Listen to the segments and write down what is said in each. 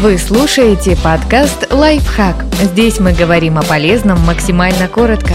Вы слушаете подкаст «Лайфхак». Здесь мы говорим о полезном максимально коротко.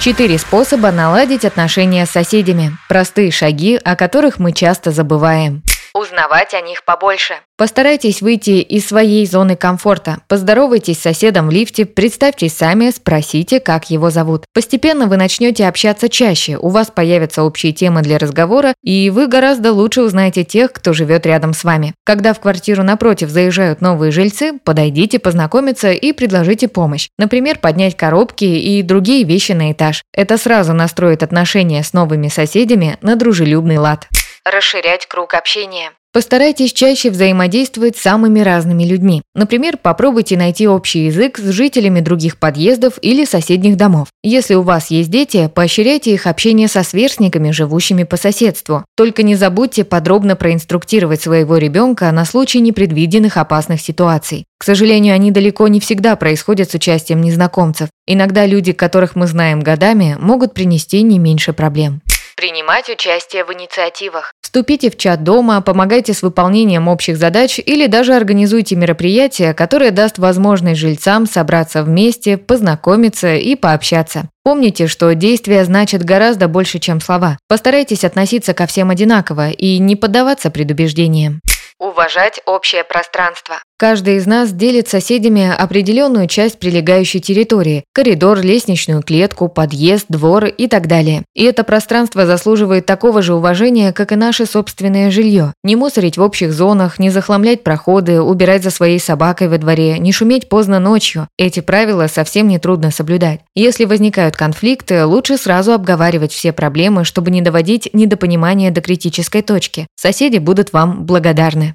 Четыре способа наладить отношения с соседями. Простые шаги, о которых мы часто забываем. Узнавать о них побольше. Постарайтесь выйти из своей зоны комфорта. Поздоровайтесь с соседом в лифте, представьтесь сами, спросите, как его зовут. Постепенно вы начнете общаться чаще, у вас появятся общие темы для разговора, и вы гораздо лучше узнаете тех, кто живет рядом с вами. Когда в квартиру напротив заезжают новые жильцы, подойдите познакомиться и предложите помощь. Например, поднять коробки и другие вещи на этаж. Это сразу настроит отношения с новыми соседями на дружелюбный лад. Расширять круг общения. Постарайтесь чаще взаимодействовать с самыми разными людьми. Например, попробуйте найти общий язык с жителями других подъездов или соседних домов. Если у вас есть дети, поощряйте их общение со сверстниками, живущими по соседству. Только не забудьте подробно проинструктировать своего ребенка на случай непредвиденных опасных ситуаций. К сожалению, они далеко не всегда происходят с участием незнакомцев. Иногда люди, которых мы знаем годами, могут принести не меньше проблем. Принимать участие в инициативах. Вступите в чат дома, помогайте с выполнением общих задач или даже организуйте мероприятие, которое даст возможность жильцам собраться вместе, познакомиться и пообщаться. Помните, что действия значат гораздо больше, чем слова. Постарайтесь относиться ко всем одинаково и не поддаваться предубеждениям. Уважать общее пространство. Каждый из нас делит с соседями определенную часть прилегающей территории – коридор, лестничную клетку, подъезд, двор и так далее. И это пространство заслуживает такого же уважения, как и наше собственное жилье. Не мусорить в общих зонах, не захламлять проходы, убирать за своей собакой во дворе, не шуметь поздно ночью. Эти правила совсем не трудно соблюдать. Если возникают конфликты, лучше сразу обговаривать все проблемы, чтобы не доводить недопонимание до критической точки. Соседи будут вам благодарны.